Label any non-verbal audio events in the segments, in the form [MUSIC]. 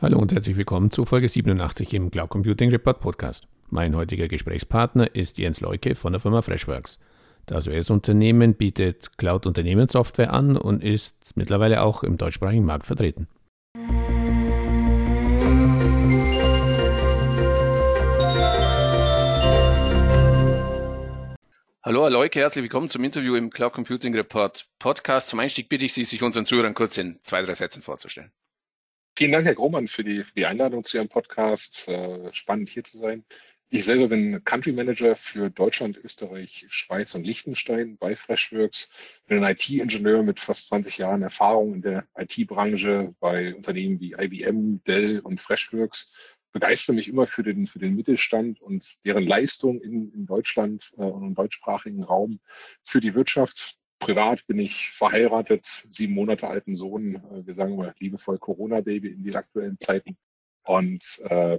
Hallo und herzlich willkommen zu Folge 87 im Cloud Computing Report Podcast. Mein heutiger Gesprächspartner ist Jens Leuke von der Firma Freshworks. Das US-Unternehmen bietet Cloud-Unternehmenssoftware an und ist mittlerweile auch im deutschsprachigen Markt vertreten. Hallo, Herr Leuke, herzlich willkommen zum Interview im Cloud Computing Report Podcast. Zum Einstieg bitte ich Sie, sich unseren Zuhörern kurz in zwei, drei Sätzen vorzustellen. Vielen Dank, Herr Grohmann, für die, für die Einladung zu Ihrem Podcast. Äh, spannend hier zu sein. Ich selber bin Country Manager für Deutschland, Österreich, Schweiz und Liechtenstein bei Freshworks. Bin ein IT-Ingenieur mit fast 20 Jahren Erfahrung in der IT-Branche bei Unternehmen wie IBM, Dell und Freshworks. Begeistere mich immer für den, für den Mittelstand und deren Leistung in, in Deutschland äh, und im deutschsprachigen Raum für die Wirtschaft privat bin ich verheiratet, sieben Monate alten Sohn. Äh, wir sagen mal liebevoll Corona-Baby in den aktuellen Zeiten. Und äh,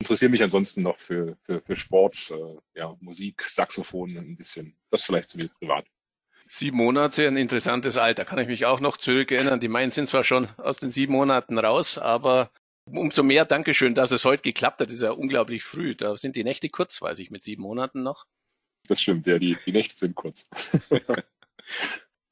interessiere mich ansonsten noch für, für, für Sport, äh, ja, Musik, Saxophon ein bisschen. Das vielleicht zu mir privat. Sieben Monate, ein interessantes Alter. Kann ich mich auch noch zurückerinnern. Die meinen sind zwar schon aus den sieben Monaten raus, aber umso mehr Dankeschön, dass es heute geklappt hat. Das ist ja unglaublich früh. Da sind die Nächte kurz, weiß ich, mit sieben Monaten noch. Das stimmt, ja, die, die Nächte sind kurz. [LAUGHS]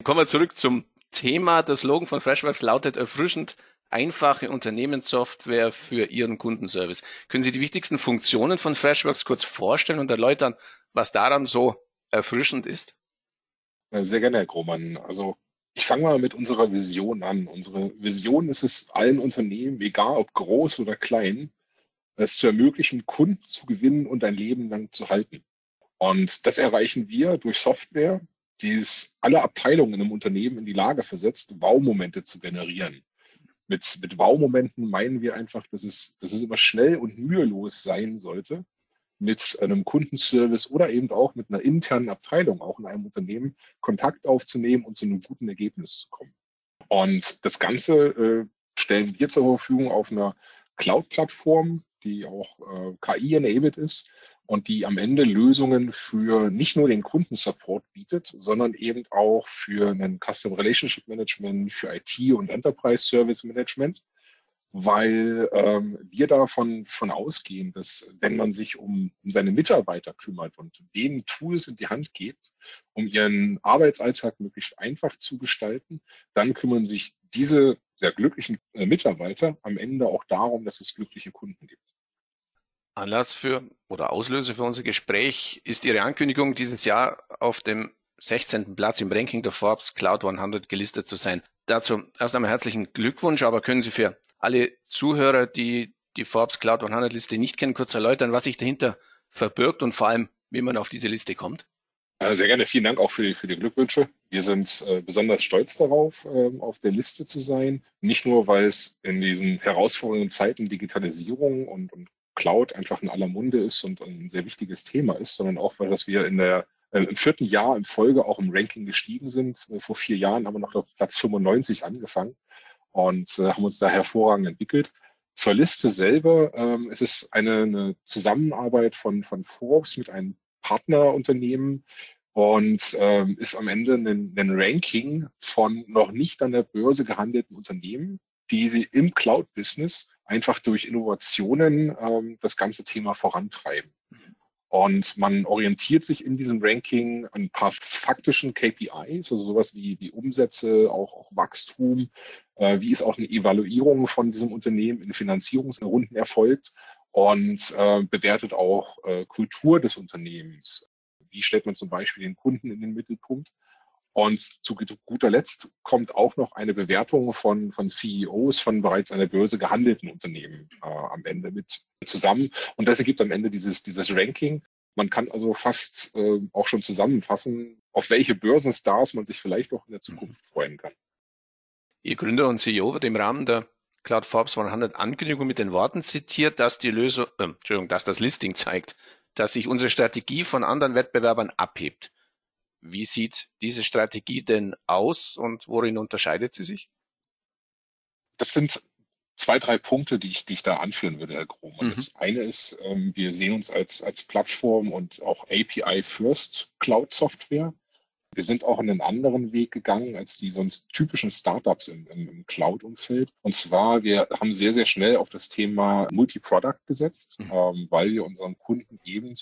Kommen wir zurück zum Thema. Das Slogan von Freshworks lautet erfrischend einfache Unternehmenssoftware für Ihren Kundenservice. Können Sie die wichtigsten Funktionen von Freshworks kurz vorstellen und erläutern, was daran so erfrischend ist? Sehr gerne, Herr Grohmann. Also ich fange mal mit unserer Vision an. Unsere Vision ist es, allen Unternehmen, egal ob groß oder klein, es zu ermöglichen, Kunden zu gewinnen und ein Leben lang zu halten. Und das erreichen wir durch Software, die alle Abteilungen im Unternehmen in die Lage versetzt, Wow-Momente zu generieren. Mit, mit Wow-Momenten meinen wir einfach, dass es, dass es immer schnell und mühelos sein sollte, mit einem Kundenservice oder eben auch mit einer internen Abteilung, auch in einem Unternehmen, Kontakt aufzunehmen und zu einem guten Ergebnis zu kommen. Und das Ganze äh, stellen wir zur Verfügung auf einer Cloud-Plattform, die auch äh, KI-enabled ist und die am Ende Lösungen für nicht nur den Kundensupport bietet, sondern eben auch für einen Custom Relationship Management, für IT und Enterprise Service Management, weil ähm, wir davon von ausgehen, dass wenn man sich um, um seine Mitarbeiter kümmert und denen Tools in die Hand gibt, um ihren Arbeitsalltag möglichst einfach zu gestalten, dann kümmern sich diese sehr glücklichen äh, Mitarbeiter am Ende auch darum, dass es glückliche Kunden gibt. Anlass für oder Auslöser für unser Gespräch ist Ihre Ankündigung, dieses Jahr auf dem 16. Platz im Ranking der Forbes Cloud 100 gelistet zu sein. Dazu erst einmal herzlichen Glückwunsch, aber können Sie für alle Zuhörer, die die Forbes Cloud 100 Liste nicht kennen, kurz erläutern, was sich dahinter verbirgt und vor allem, wie man auf diese Liste kommt? Sehr gerne. Vielen Dank auch für die, für die Glückwünsche. Wir sind äh, besonders stolz darauf, äh, auf der Liste zu sein. Nicht nur, weil es in diesen herausfordernden Zeiten Digitalisierung und, und Cloud einfach in aller Munde ist und ein sehr wichtiges Thema ist, sondern auch, weil dass wir in der äh, im vierten Jahr in Folge auch im Ranking gestiegen sind. Äh, vor vier Jahren haben wir noch auf Platz 95 angefangen und äh, haben uns da hervorragend entwickelt. Zur Liste selber ähm, es ist eine, eine Zusammenarbeit von, von Forbes mit einem Partnerunternehmen und ähm, ist am Ende ein, ein Ranking von noch nicht an der Börse gehandelten Unternehmen, die sie im Cloud-Business einfach durch Innovationen ähm, das ganze Thema vorantreiben. Und man orientiert sich in diesem Ranking an ein paar faktischen KPIs, also sowas wie die Umsätze, auch, auch Wachstum, äh, wie ist auch eine Evaluierung von diesem Unternehmen in Finanzierungsrunden erfolgt und äh, bewertet auch äh, Kultur des Unternehmens. Wie stellt man zum Beispiel den Kunden in den Mittelpunkt? Und zu guter Letzt kommt auch noch eine Bewertung von, von CEOs von bereits an der Börse gehandelten Unternehmen äh, am Ende mit zusammen. Und das ergibt am Ende dieses, dieses Ranking. Man kann also fast äh, auch schon zusammenfassen, auf welche Börsenstars man sich vielleicht auch in der Zukunft freuen kann. Ihr Gründer und CEO wird im Rahmen der Cloud Forbes 100 Ankündigung mit den Worten zitiert, dass die Lösung, äh, Entschuldigung, dass das Listing zeigt, dass sich unsere Strategie von anderen Wettbewerbern abhebt. Wie sieht diese Strategie denn aus und worin unterscheidet sie sich? Das sind zwei, drei Punkte, die ich, die ich da anführen würde, Herr Grom. Mhm. Das eine ist, ähm, wir sehen uns als, als Plattform und auch API-First Cloud-Software. Wir sind auch einen anderen Weg gegangen als die sonst typischen Startups im, im, Cloud-Umfeld. Und zwar, wir haben sehr, sehr schnell auf das Thema Multi-Product gesetzt, mhm. ähm, weil wir unseren Kunden eben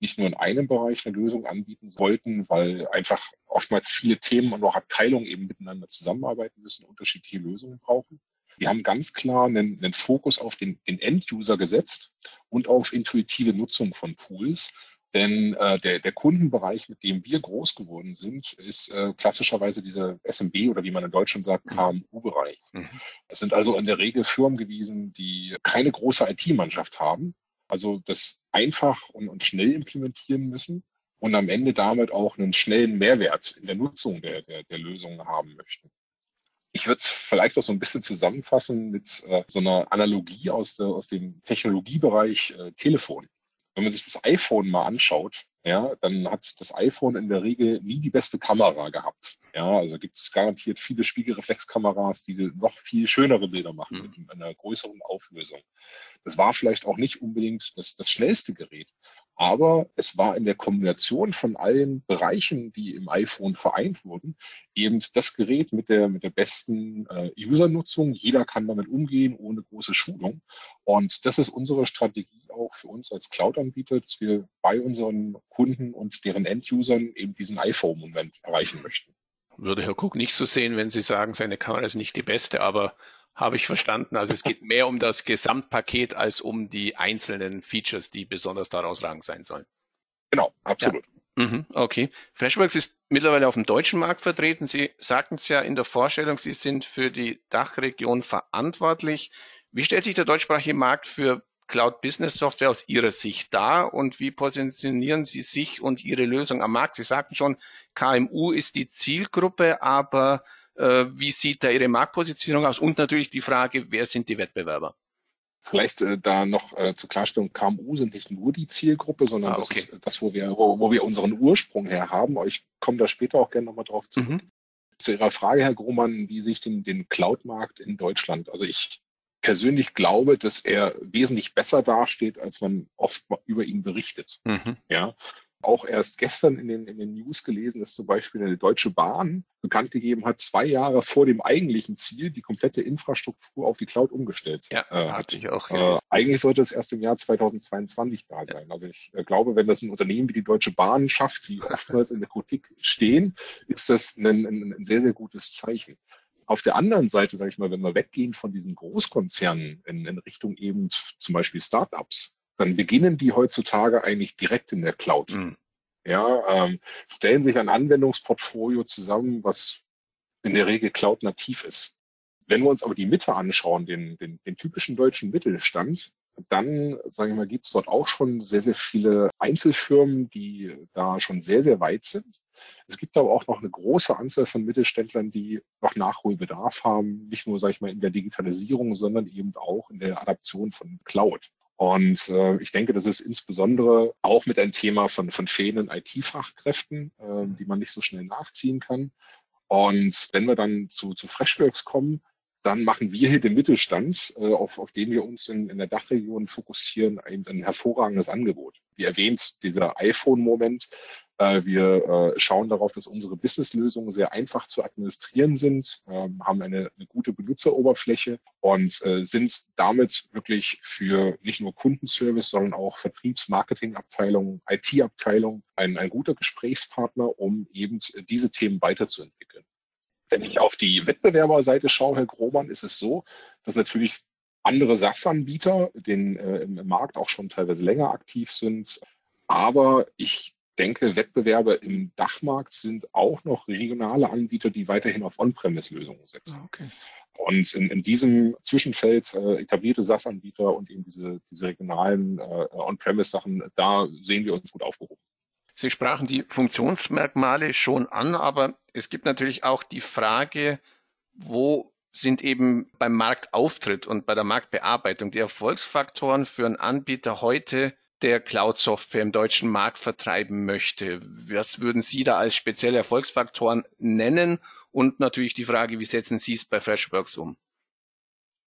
nicht nur in einem Bereich eine Lösung anbieten wollten, weil einfach oftmals viele Themen und auch Abteilungen eben miteinander zusammenarbeiten müssen, unterschiedliche Lösungen brauchen. Wir haben ganz klar einen, einen Fokus auf den, den End-User gesetzt und auf intuitive Nutzung von Tools denn äh, der, der Kundenbereich, mit dem wir groß geworden sind, ist äh, klassischerweise dieser SMB oder wie man in Deutschland sagt, mhm. KMU-Bereich. Mhm. Das sind also in der Regel Firmen gewesen, die keine große IT-Mannschaft haben, also das einfach und, und schnell implementieren müssen und am Ende damit auch einen schnellen Mehrwert in der Nutzung der, der, der Lösungen haben möchten. Ich würde es vielleicht auch so ein bisschen zusammenfassen mit äh, so einer Analogie aus, der, aus dem Technologiebereich äh, Telefon wenn man sich das iPhone mal anschaut, ja, dann hat das iPhone in der Regel nie die beste Kamera gehabt. Ja, also gibt es garantiert viele Spiegelreflexkameras, die noch viel schönere Bilder machen mhm. mit einer größeren Auflösung. Das war vielleicht auch nicht unbedingt das, das schnellste Gerät, aber es war in der Kombination von allen Bereichen, die im iPhone vereint wurden, eben das Gerät mit der, mit der besten äh, Usernutzung. Jeder kann damit umgehen, ohne große Schulung. Und das ist unsere Strategie auch für uns als Cloud-Anbieter, dass wir bei unseren Kunden und deren End-Usern eben diesen iPhone-Moment erreichen möchten. Würde Herr Cook nicht so sehen, wenn Sie sagen, seine Kamera ist nicht die beste, aber habe ich verstanden. Also es geht mehr um das Gesamtpaket als um die einzelnen Features, die besonders daraus ragend sein sollen. Genau, absolut. Ja. Mhm, okay. Freshworks ist mittlerweile auf dem deutschen Markt vertreten. Sie sagten es ja in der Vorstellung, Sie sind für die Dachregion verantwortlich. Wie stellt sich der deutschsprachige Markt für Cloud Business Software aus Ihrer Sicht dar und wie positionieren Sie sich und Ihre Lösung am Markt? Sie sagten schon, KMU ist die Zielgruppe, aber wie sieht da Ihre Marktpositionierung aus? Und natürlich die Frage, wer sind die Wettbewerber? Vielleicht äh, da noch äh, zur Klarstellung, KMU sind nicht nur die Zielgruppe, sondern ah, okay. das ist das, wo wir, wo, wo, wir unseren Ursprung her haben. Ich komme da später auch gerne nochmal drauf zurück. Mhm. Zu Ihrer Frage, Herr Grohmann, wie sich den, den Cloud-Markt in Deutschland, also ich persönlich glaube, dass er wesentlich besser dasteht, als man oft über ihn berichtet. Mhm. Ja, auch erst gestern in den, in den News gelesen, dass zum Beispiel eine Deutsche Bahn bekannt gegeben hat, zwei Jahre vor dem eigentlichen Ziel die komplette Infrastruktur auf die Cloud umgestellt ja, äh, hat. Ich auch äh, eigentlich sollte es erst im Jahr 2022 da sein. Also ich äh, glaube, wenn das ein Unternehmen wie die Deutsche Bahn schafft, die [LAUGHS] oftmals in der Kritik stehen, ist das ein, ein, ein sehr, sehr gutes Zeichen. Auf der anderen Seite, sage ich mal, wenn wir weggehen von diesen Großkonzernen in, in Richtung eben zum Beispiel Startups, dann beginnen die heutzutage eigentlich direkt in der Cloud. Mhm. Ja, ähm, stellen sich ein Anwendungsportfolio zusammen, was in der Regel Cloud-nativ ist. Wenn wir uns aber die Mitte anschauen, den, den, den typischen deutschen Mittelstand, dann, sage ich mal, gibt es dort auch schon sehr, sehr viele Einzelfirmen, die da schon sehr, sehr weit sind. Es gibt aber auch noch eine große Anzahl von Mittelständlern, die noch Nachholbedarf haben, nicht nur, sage ich mal, in der Digitalisierung, sondern eben auch in der Adaption von Cloud. Und äh, ich denke, das ist insbesondere auch mit ein Thema von, von fehlenden IT-Fachkräften, äh, die man nicht so schnell nachziehen kann. Und wenn wir dann zu, zu Freshworks kommen, dann machen wir hier den Mittelstand, äh, auf, auf den wir uns in, in der Dachregion fokussieren, ein, ein hervorragendes Angebot. Wie erwähnt, dieser iPhone-Moment, wir äh, schauen darauf, dass unsere Businesslösungen sehr einfach zu administrieren sind, ähm, haben eine, eine gute Benutzeroberfläche und äh, sind damit wirklich für nicht nur Kundenservice, sondern auch Vertriebs-Marketing-Abteilung, IT-Abteilung ein, ein guter Gesprächspartner, um eben diese Themen weiterzuentwickeln. Wenn ich auf die Wettbewerberseite schaue, Herr Grohmann, ist es so, dass natürlich andere SaaS-Anbieter den äh, im Markt auch schon teilweise länger aktiv sind. Aber ich denke, Wettbewerber im Dachmarkt sind auch noch regionale Anbieter, die weiterhin auf On-Premise-Lösungen setzen. Ah, okay. Und in, in diesem Zwischenfeld äh, etablierte SaaS-Anbieter und eben diese, diese regionalen äh, On-Premise-Sachen, da sehen wir uns gut aufgehoben. Sie sprachen die Funktionsmerkmale schon an, aber es gibt natürlich auch die Frage, wo sind eben beim Marktauftritt und bei der Marktbearbeitung die Erfolgsfaktoren für einen Anbieter heute der Cloud-Software im deutschen Markt vertreiben möchte. Was würden Sie da als spezielle Erfolgsfaktoren nennen? Und natürlich die Frage, wie setzen Sie es bei Freshworks um?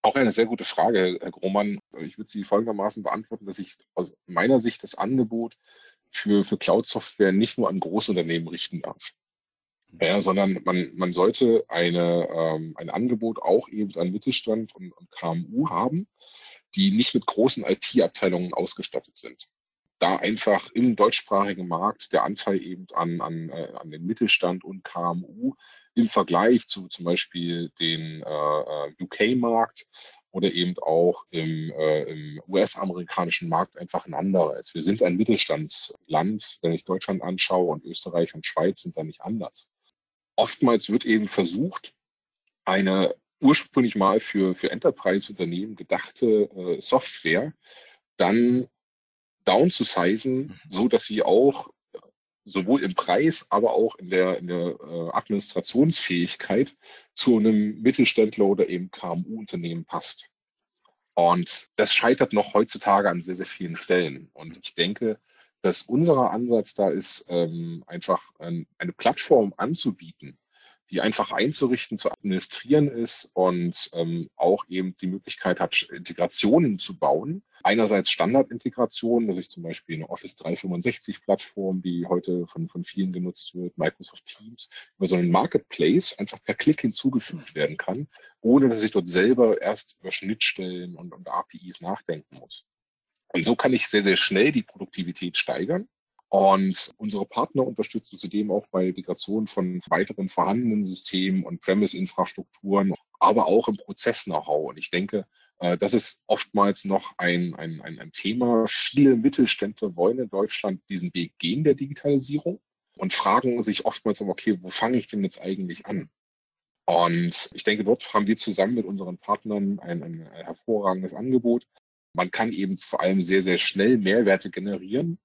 Auch eine sehr gute Frage, Herr Grohmann. Ich würde sie folgendermaßen beantworten, dass ich aus meiner Sicht das Angebot für, für Cloud-Software nicht nur an Großunternehmen richten darf. Ja, sondern man, man sollte eine, ähm, ein Angebot auch eben an Mittelstand und, und KMU haben, die nicht mit großen IT-Abteilungen ausgestattet sind. Da einfach im deutschsprachigen Markt der Anteil eben an, an, äh, an den Mittelstand und KMU im Vergleich zu zum Beispiel den äh, äh UK-Markt oder eben auch im, äh, im US-amerikanischen Markt einfach ein anderer ist. Wir sind ein Mittelstandsland, wenn ich Deutschland anschaue und Österreich und Schweiz sind da nicht anders. Oftmals wird eben versucht, eine ursprünglich mal für, für Enterprise-Unternehmen gedachte äh, Software dann down zu sizen, mhm. so dass sie auch sowohl im Preis, aber auch in der, in der äh, Administrationsfähigkeit zu einem Mittelständler oder eben KMU-Unternehmen passt. Und das scheitert noch heutzutage an sehr, sehr vielen Stellen. Und ich denke, dass unser Ansatz da ist, ähm, einfach ein, eine Plattform anzubieten, die einfach einzurichten, zu administrieren ist und ähm, auch eben die Möglichkeit hat, Integrationen zu bauen. Einerseits Standardintegrationen, dass ich zum Beispiel eine Office 365 Plattform, die heute von, von vielen genutzt wird, Microsoft Teams, über so einen Marketplace einfach per Klick hinzugefügt werden kann, ohne dass ich dort selber erst über Schnittstellen und, und APIs nachdenken muss. Und so kann ich sehr, sehr schnell die Produktivität steigern und unsere Partner unterstützen zudem auch bei Integration von weiteren vorhandenen Systemen und Premise-Infrastrukturen, aber auch im Prozess-Know-how. Und ich denke, äh, das ist oftmals noch ein, ein, ein, ein Thema. Viele Mittelständler wollen in Deutschland diesen Weg gehen der Digitalisierung und fragen sich oftmals, okay, wo fange ich denn jetzt eigentlich an? Und ich denke, dort haben wir zusammen mit unseren Partnern ein, ein hervorragendes Angebot. Man kann eben vor allem sehr, sehr schnell Mehrwerte generieren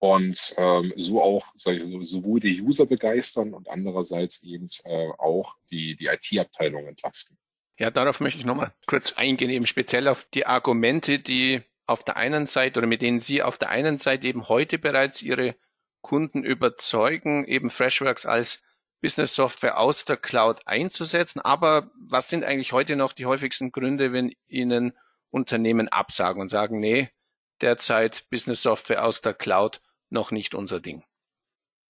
und ähm, so auch ich, sowohl die User begeistern und andererseits eben äh, auch die, die IT-Abteilung entlasten. Ja, darauf möchte ich nochmal kurz eingehen, eben speziell auf die Argumente, die auf der einen Seite oder mit denen Sie auf der einen Seite eben heute bereits Ihre Kunden überzeugen, eben Freshworks als Business Software aus der Cloud einzusetzen. Aber was sind eigentlich heute noch die häufigsten Gründe, wenn Ihnen Unternehmen absagen und sagen, nee, derzeit Business Software aus der Cloud noch nicht unser Ding.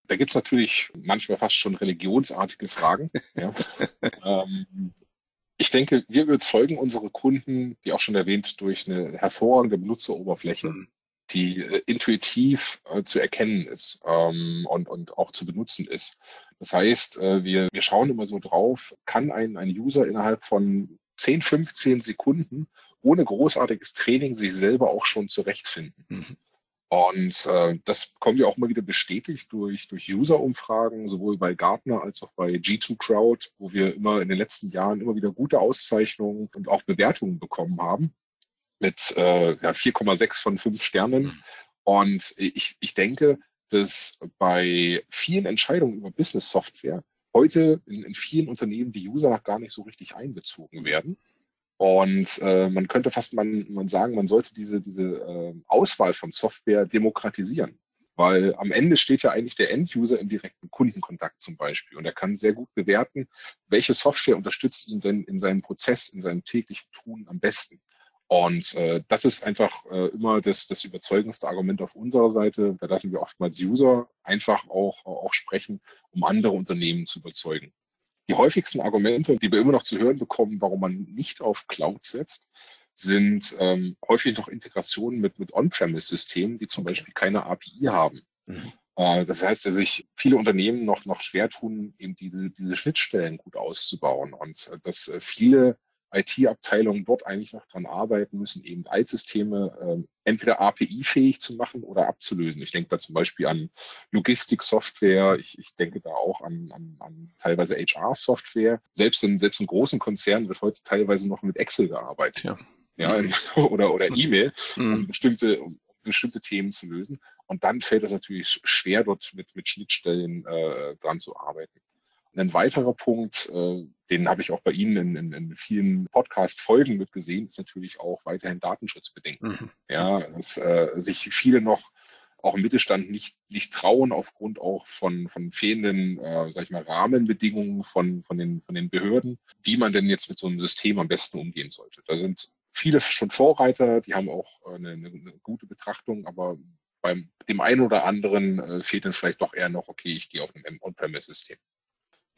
Da gibt es natürlich manchmal fast schon religionsartige Fragen. ja. [LAUGHS] ähm, ich denke, wir überzeugen unsere Kunden, wie auch schon erwähnt, durch eine hervorragende Benutzeroberfläche, mhm. die äh, intuitiv äh, zu erkennen ist ähm, und, und auch zu benutzen ist. Das heißt, äh, wir, wir schauen immer so drauf, kann ein, ein User innerhalb von 10, 15 Sekunden ohne großartiges Training sich selber auch schon zurechtfinden. Mhm. Und äh, das kommt ja auch immer wieder bestätigt durch, durch User-Umfragen, sowohl bei Gartner als auch bei G2 Crowd, wo wir immer in den letzten Jahren immer wieder gute Auszeichnungen und auch Bewertungen bekommen haben mit äh, ja, 4,6 von 5 Sternen. Mhm. Und ich, ich denke, dass bei vielen Entscheidungen über Business-Software heute in, in vielen Unternehmen die User noch gar nicht so richtig einbezogen werden. Und äh, man könnte fast man, man sagen, man sollte diese, diese äh, Auswahl von Software demokratisieren. Weil am Ende steht ja eigentlich der End-User im direkten Kundenkontakt zum Beispiel. Und er kann sehr gut bewerten, welche Software unterstützt ihn denn in seinem Prozess, in seinem täglichen Tun am besten. Und äh, das ist einfach äh, immer das, das überzeugendste Argument auf unserer Seite. Da lassen wir oftmals User einfach auch, auch sprechen, um andere Unternehmen zu überzeugen. Die häufigsten Argumente, die wir immer noch zu hören bekommen, warum man nicht auf Cloud setzt, sind ähm, häufig noch Integrationen mit, mit On-Premise-Systemen, die zum Beispiel keine API haben. Mhm. Äh, das heißt, dass sich viele Unternehmen noch, noch schwer tun, eben diese, diese Schnittstellen gut auszubauen und äh, dass äh, viele IT-Abteilungen dort eigentlich noch dran arbeiten müssen, eben Altsysteme äh, entweder API-fähig zu machen oder abzulösen. Ich denke da zum Beispiel an Logistik-Software, ich, ich denke da auch an, an, an teilweise HR-Software. Selbst in, selbst in großen Konzernen wird heute teilweise noch mit Excel gearbeitet. Ja. Ja, [LAUGHS] in, oder, oder E-Mail, mhm. um bestimmte, um bestimmte Themen zu lösen. Und dann fällt es natürlich schwer, dort mit, mit Schnittstellen äh, dran zu arbeiten. Ein weiterer Punkt, äh, den habe ich auch bei Ihnen in, in, in vielen Podcast-Folgen mitgesehen, ist natürlich auch weiterhin Datenschutzbedenken. Mhm. Ja, dass äh, sich viele noch auch im Mittelstand nicht, nicht trauen aufgrund auch von, von fehlenden, äh, sag ich mal, Rahmenbedingungen von, von, den, von den Behörden, wie man denn jetzt mit so einem System am besten umgehen sollte. Da sind viele schon Vorreiter, die haben auch äh, eine, eine gute Betrachtung, aber beim dem einen oder anderen äh, fehlt dann vielleicht doch eher noch, okay, ich gehe auf ein On-Premise-System.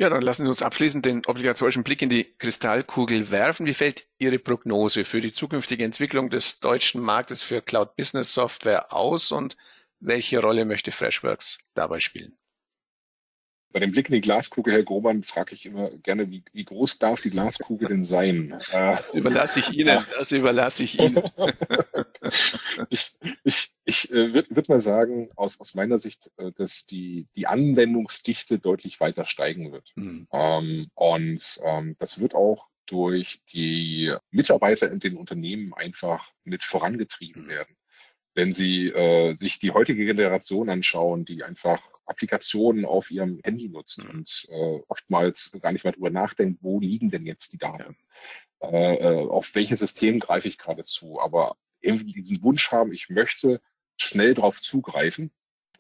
Ja, dann lassen Sie uns abschließend den obligatorischen Blick in die Kristallkugel werfen. Wie fällt Ihre Prognose für die zukünftige Entwicklung des deutschen Marktes für Cloud Business Software aus und welche Rolle möchte Freshworks dabei spielen? Bei dem Blick in die Glaskugel, Herr Grohmann, frage ich immer gerne, wie, wie groß darf die Glaskugel denn sein? Das überlasse ich Ihnen. Das überlasse ich Ihnen. [LAUGHS] ich ich, ich äh, würde würd mal sagen, aus, aus meiner Sicht, äh, dass die, die Anwendungsdichte deutlich weiter steigen wird. Mhm. Ähm, und ähm, das wird auch durch die Mitarbeiter in den Unternehmen einfach mit vorangetrieben mhm. werden wenn Sie äh, sich die heutige Generation anschauen, die einfach Applikationen auf ihrem Handy nutzt mhm. und äh, oftmals gar nicht mal drüber nachdenkt, wo liegen denn jetzt die Daten? Ja. Äh, äh, auf welches System greife ich gerade zu? Aber irgendwie diesen Wunsch haben, ich möchte schnell darauf zugreifen,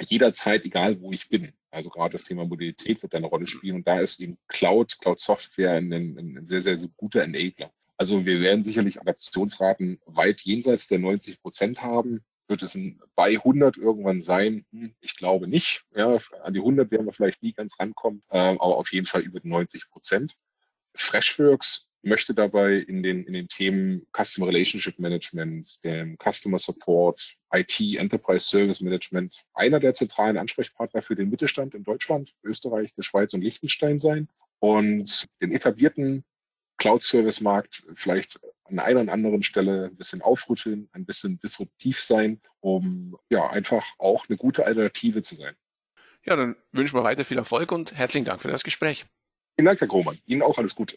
jederzeit, egal wo ich bin. Also gerade das Thema Mobilität wird eine Rolle spielen und da ist eben Cloud, Cloud Software ein, ein sehr, sehr, guter Enabler. Also wir werden sicherlich Adaptionsraten weit jenseits der 90 Prozent haben. Wird es bei 100 irgendwann sein? Hm, ich glaube nicht. Ja, an die 100 werden wir vielleicht nie ganz rankommen, ähm, aber auf jeden Fall über 90 Prozent. Freshworks möchte dabei in den, in den Themen Customer Relationship Management, dem Customer Support, IT, Enterprise Service Management einer der zentralen Ansprechpartner für den Mittelstand in Deutschland, Österreich, der Schweiz und Liechtenstein sein und den etablierten Cloud-Service-Markt vielleicht an einer oder anderen Stelle ein bisschen aufrütteln, ein bisschen disruptiv sein, um ja einfach auch eine gute Alternative zu sein. Ja, dann wünschen wir weiter viel Erfolg und herzlichen Dank für das Gespräch. Vielen Dank, Herr Grohmann. Ihnen auch alles Gute.